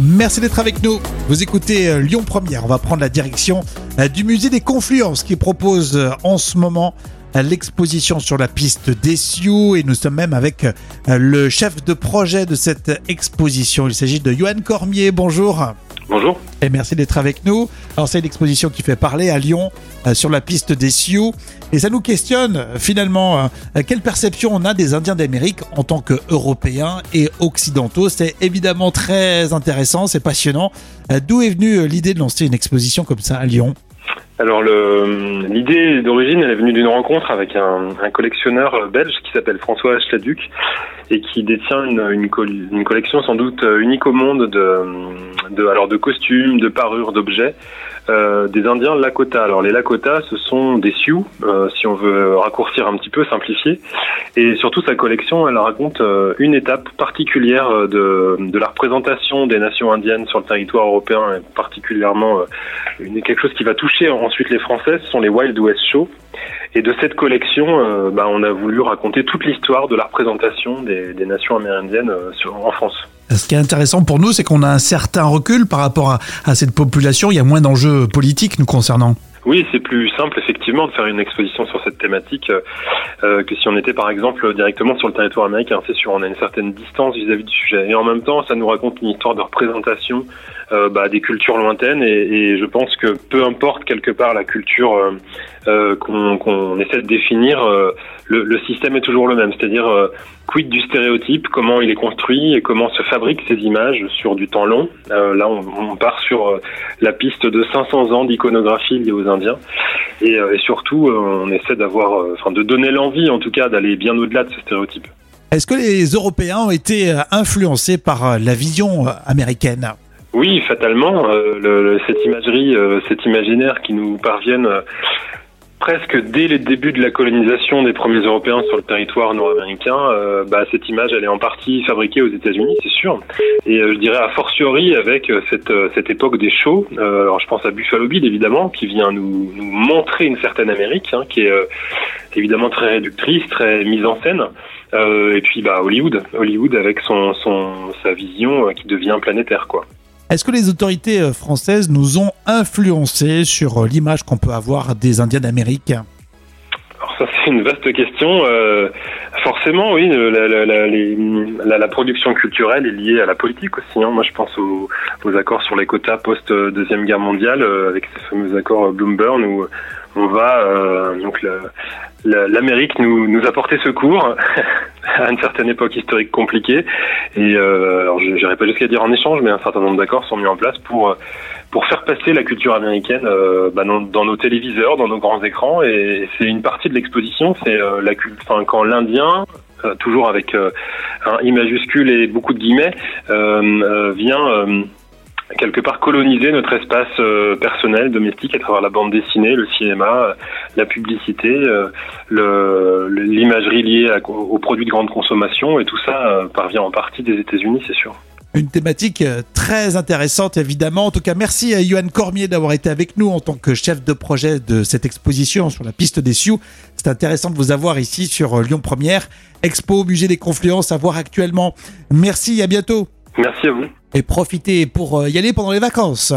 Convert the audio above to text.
Merci d'être avec nous. Vous écoutez euh, Lyon Première. On va prendre la direction euh, du musée des Confluences qui propose euh, en ce moment l'exposition sur la piste d'Essiou et nous sommes même avec le chef de projet de cette exposition. Il s'agit de Johan Cormier. Bonjour. Bonjour. Et merci d'être avec nous. Alors c'est une exposition qui fait parler à Lyon euh, sur la piste des Sioux. Et ça nous questionne euh, finalement euh, quelle perception on a des Indiens d'Amérique en tant qu'Européens et Occidentaux? C'est évidemment très intéressant, c'est passionnant. D'où est venue l'idée de lancer une exposition comme ça à Lyon? Alors l'idée d'origine, elle est venue d'une rencontre avec un, collectionneur belge qui s'appelle François Schladuc et qui détient une, une, collection sans doute unique au monde de, alors de costumes, de parures, d'objets euh, des Indiens Lakota. Alors les Lakota, ce sont des Sioux, euh, si on veut raccourcir un petit peu, simplifier. Et surtout sa collection, elle raconte euh, une étape particulière de, de la représentation des nations indiennes sur le territoire européen, et particulièrement une, quelque chose qui va toucher ensuite les Français, ce sont les Wild West Show. Et de cette collection, bah, on a voulu raconter toute l'histoire de la représentation des, nations amérindiennes sur, en France. Ce qui est intéressant pour nous, c'est qu'on a un certain recul par rapport à cette population. Il y a moins d'enjeux politiques nous concernant. Oui, c'est plus simple effectivement de faire une exposition sur cette thématique euh, euh que si on était par exemple directement sur le territoire américain. C'est sûr, on a une certaine distance vis-à-vis du sujet. Et en même temps, ça nous raconte une histoire de représentation euh, bah, des cultures lointaines. Et, et, je pense que peu importe quelque part la culture euh, euh qu'on essaie de définir, le, le, système est toujours le même. C'est-à-dire quid du stéréotype, comment il est construit et comment se fabriquent ces images sur du temps long? là, on, on, part sur la piste de 500 ans d'iconographie liée aux Indiens. Et, euh, et surtout, euh, on essaie d'avoir, euh, enfin, de donner l'envie, en tout cas, d'aller bien au-delà de ce stéréotype. Est-ce que les Européens ont été influencés par la vision américaine? Oui, fatalement. le, cette imagerie, cet imaginaire qui nous parviennent presque dès les débuts de la colonisation des premiers Européens sur le territoire nord-américain, euh, bah, cette image elle est en partie fabriquée aux États-Unis, c'est sûr. Et euh, je dirais a fortiori avec euh, cette, cette époque des shows. alors je pense à Buffalo Bill évidemment, qui vient nous, montrer une certaine Amérique, hein, qui est évidemment très réductrice, très mise en scène. et puis bah Hollywood, Hollywood avec son, son sa vision qui devient planétaire quoi. Est-ce que les autorités euh, françaises nous ont influencé sur euh, l'image qu'on peut avoir des Indiens d'Amérique? Alors ça c'est une vaste question. Euh, forcément, oui, la, production culturelle est liée à la politique aussi. Hein. Moi, je pense aux, aux accords sur les quotas post deuxième guerre mondiale, avec ces fameux accords Bloomberg où on va donc l'Amérique nous, nous apporter secours à une certaine époque historique compliquée. Et euh, n'irai pas jusqu'à dire en échange, mais un certain nombre d'accords sont mis en place pour pour faire passer la culture américaine euh, bah, dans, nos téléviseurs, dans nos grands écrans. Et c'est une partie de l'exposition, c'est euh, la enfin, quand l'Indien euh, toujours avec euh, un I majuscule et beaucoup de guillemets, vient quelque part coloniser notre espace euh, personnel, domestique, à travers la bande dessinée, le cinéma, euh, la publicité, euh, l'imagerie liée à, aux produits de grande consommation, et tout ça parvient en partie des États-Unis, c'est sûr. Une thématique très intéressante, évidemment. En tout cas, merci à Johan Cormier d'avoir été avec nous en tant que chef de projet de cette exposition sur la piste des Sioux. C'est intéressant de vous avoir ici sur Lyon Première, Expo, Musée des Confluences à voir actuellement. Merci, à bientôt. Merci à vous et profitez pour euh, y aller pendant les vacances.